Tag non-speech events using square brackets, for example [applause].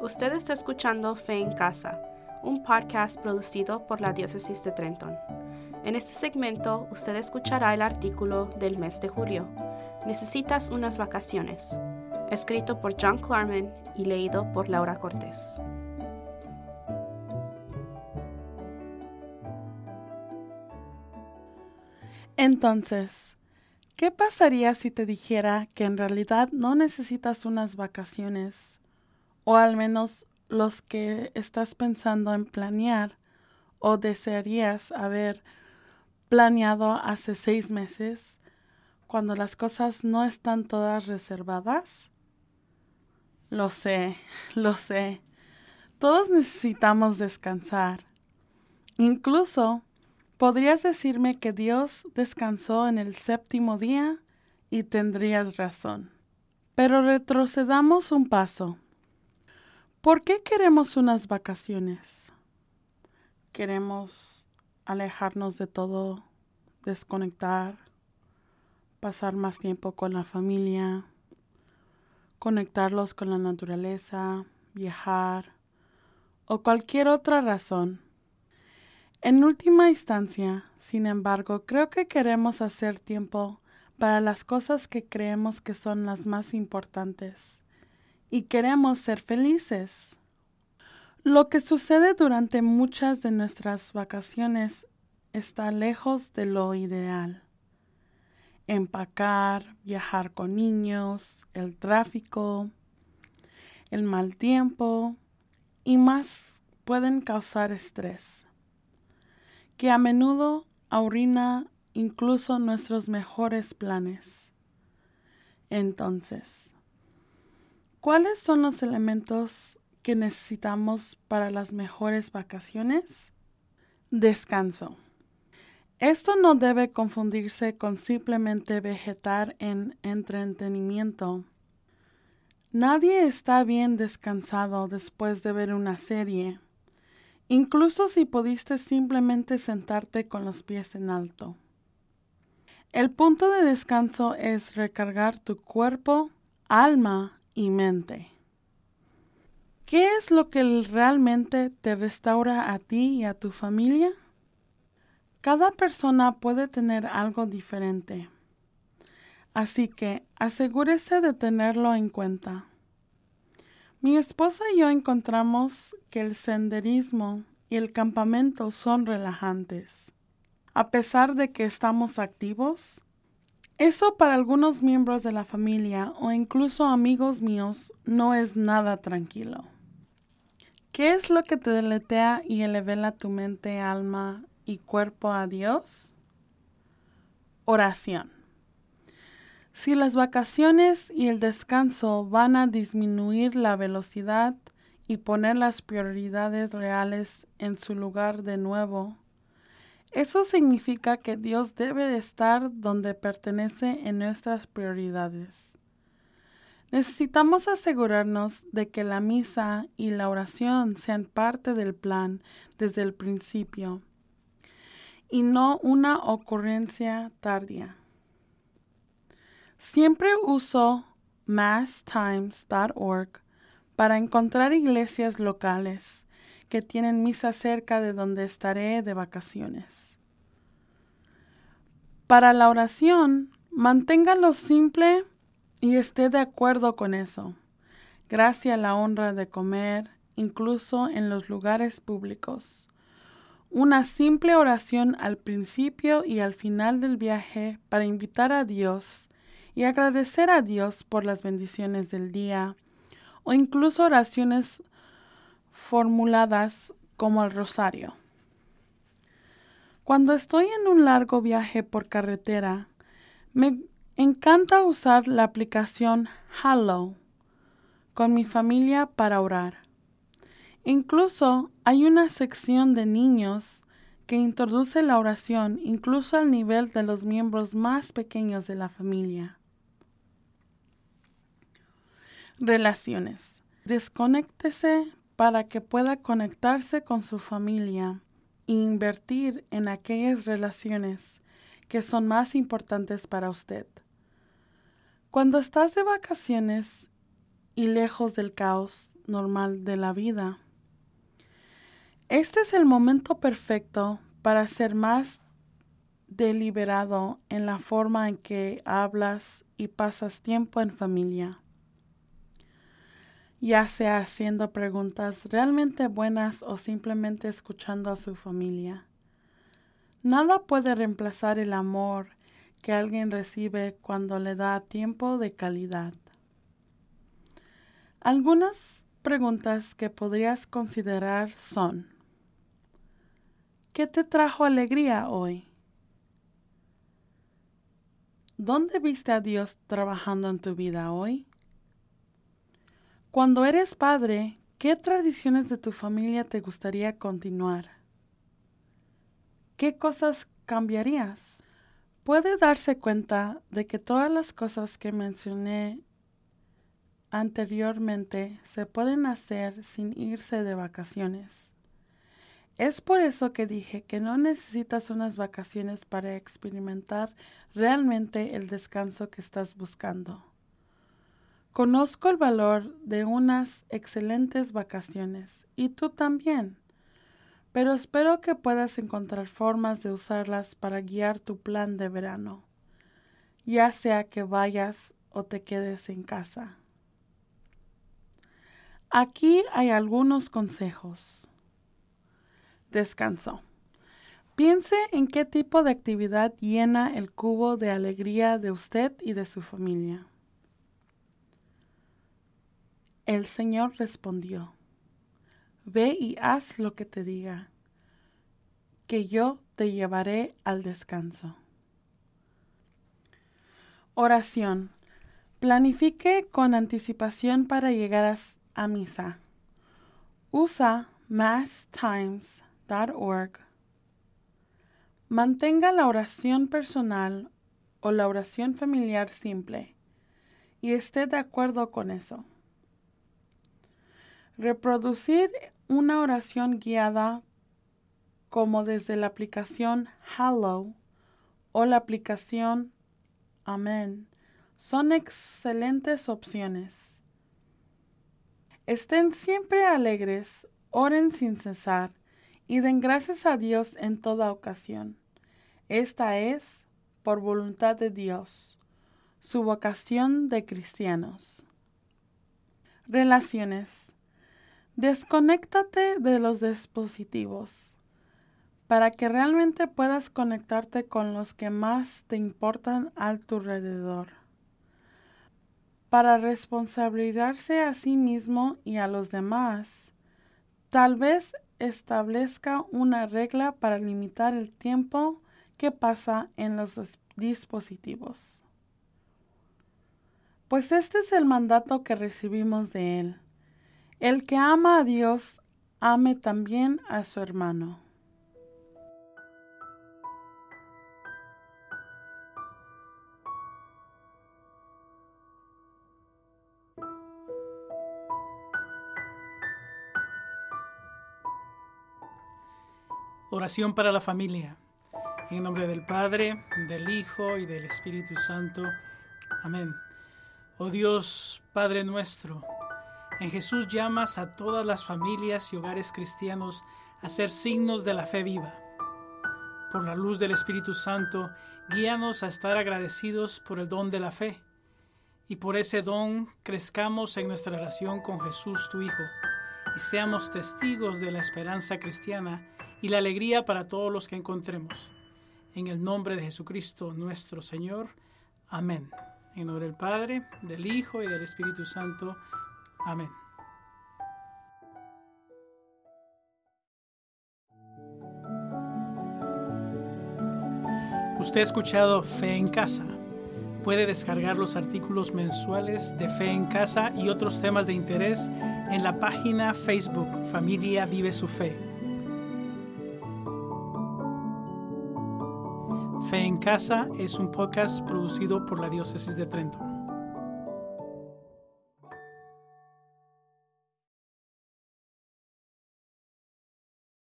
Usted está escuchando Fe en Casa, un podcast producido por la Diócesis de Trenton. En este segmento usted escuchará el artículo del mes de julio, Necesitas unas vacaciones, escrito por John Clarman y leído por Laura Cortés. Entonces, ¿qué pasaría si te dijera que en realidad no necesitas unas vacaciones? O al menos los que estás pensando en planear o desearías haber planeado hace seis meses cuando las cosas no están todas reservadas? Lo sé, [laughs] lo sé. Todos necesitamos descansar. Incluso Podrías decirme que Dios descansó en el séptimo día y tendrías razón. Pero retrocedamos un paso. ¿Por qué queremos unas vacaciones? Queremos alejarnos de todo, desconectar, pasar más tiempo con la familia, conectarlos con la naturaleza, viajar o cualquier otra razón. En última instancia, sin embargo, creo que queremos hacer tiempo para las cosas que creemos que son las más importantes y queremos ser felices. Lo que sucede durante muchas de nuestras vacaciones está lejos de lo ideal. Empacar, viajar con niños, el tráfico, el mal tiempo y más pueden causar estrés que a menudo arruina incluso nuestros mejores planes. Entonces, ¿cuáles son los elementos que necesitamos para las mejores vacaciones? Descanso. Esto no debe confundirse con simplemente vegetar en entretenimiento. Nadie está bien descansado después de ver una serie incluso si pudiste simplemente sentarte con los pies en alto. El punto de descanso es recargar tu cuerpo, alma y mente. ¿Qué es lo que realmente te restaura a ti y a tu familia? Cada persona puede tener algo diferente, así que asegúrese de tenerlo en cuenta. Mi esposa y yo encontramos que el senderismo y el campamento son relajantes. A pesar de que estamos activos, eso para algunos miembros de la familia o incluso amigos míos no es nada tranquilo. ¿Qué es lo que te deletea y elevela tu mente, alma y cuerpo a Dios? Oración. Si las vacaciones y el descanso van a disminuir la velocidad y poner las prioridades reales en su lugar de nuevo, eso significa que Dios debe de estar donde pertenece en nuestras prioridades. Necesitamos asegurarnos de que la misa y la oración sean parte del plan desde el principio y no una ocurrencia tardía. Siempre uso masstimes.org para encontrar iglesias locales que tienen misa cerca de donde estaré de vacaciones. Para la oración, manténgalo simple y esté de acuerdo con eso. Gracias a la honra de comer, incluso en los lugares públicos. Una simple oración al principio y al final del viaje para invitar a Dios y agradecer a Dios por las bendiciones del día o incluso oraciones formuladas como el rosario. Cuando estoy en un largo viaje por carretera, me encanta usar la aplicación Hallow con mi familia para orar. Incluso hay una sección de niños que introduce la oración incluso al nivel de los miembros más pequeños de la familia. Relaciones. Desconéctese para que pueda conectarse con su familia e invertir en aquellas relaciones que son más importantes para usted. Cuando estás de vacaciones y lejos del caos normal de la vida. Este es el momento perfecto para ser más deliberado en la forma en que hablas y pasas tiempo en familia, ya sea haciendo preguntas realmente buenas o simplemente escuchando a su familia. Nada puede reemplazar el amor que alguien recibe cuando le da tiempo de calidad. Algunas preguntas que podrías considerar son, ¿qué te trajo alegría hoy? ¿Dónde viste a Dios trabajando en tu vida hoy? Cuando eres padre, ¿qué tradiciones de tu familia te gustaría continuar? ¿Qué cosas cambiarías? Puede darse cuenta de que todas las cosas que mencioné anteriormente se pueden hacer sin irse de vacaciones. Es por eso que dije que no necesitas unas vacaciones para experimentar realmente el descanso que estás buscando. Conozco el valor de unas excelentes vacaciones y tú también, pero espero que puedas encontrar formas de usarlas para guiar tu plan de verano, ya sea que vayas o te quedes en casa. Aquí hay algunos consejos descanso. Piense en qué tipo de actividad llena el cubo de alegría de usted y de su familia. El Señor respondió, Ve y haz lo que te diga, que yo te llevaré al descanso. Oración. Planifique con anticipación para llegar a, misa. Usa Mass Times Mantenga la oración personal o la oración familiar simple y esté de acuerdo con eso. Reproducir una oración guiada como desde la aplicación Hallow o la aplicación Amen son excelentes opciones. Estén siempre alegres, oren sin cesar y den gracias a Dios en toda ocasión. Esta es, por voluntad de Dios, su vocación de cristianos. Relaciones. Desconéctate de los dispositivos para que realmente puedas conectarte con los que más te importan a tu alrededor. Para responsabilizarse a sí mismo y a los demás, tal vez establezca una regla para limitar el tiempo que pasa en los dispositivos. Pues este es el mandato que recibimos de Él. El que ama a Dios, ame también a su hermano. Oración para la familia. En nombre del Padre, del Hijo y del Espíritu Santo. Amén. Oh Dios, Padre nuestro, en Jesús llamas a todas las familias y hogares cristianos a ser signos de la fe viva. Por la luz del Espíritu Santo, guíanos a estar agradecidos por el don de la fe. Y por ese don crezcamos en nuestra relación con Jesús, tu Hijo, y seamos testigos de la esperanza cristiana y la alegría para todos los que encontremos. En el nombre de Jesucristo nuestro Señor. Amén. En nombre del Padre, del Hijo y del Espíritu Santo. Amén. Usted ha escuchado Fe en Casa. Puede descargar los artículos mensuales de Fe en Casa y otros temas de interés en la página Facebook Familia Vive su Fe. Fe en Casa es un podcast producido por la Diócesis de Trento.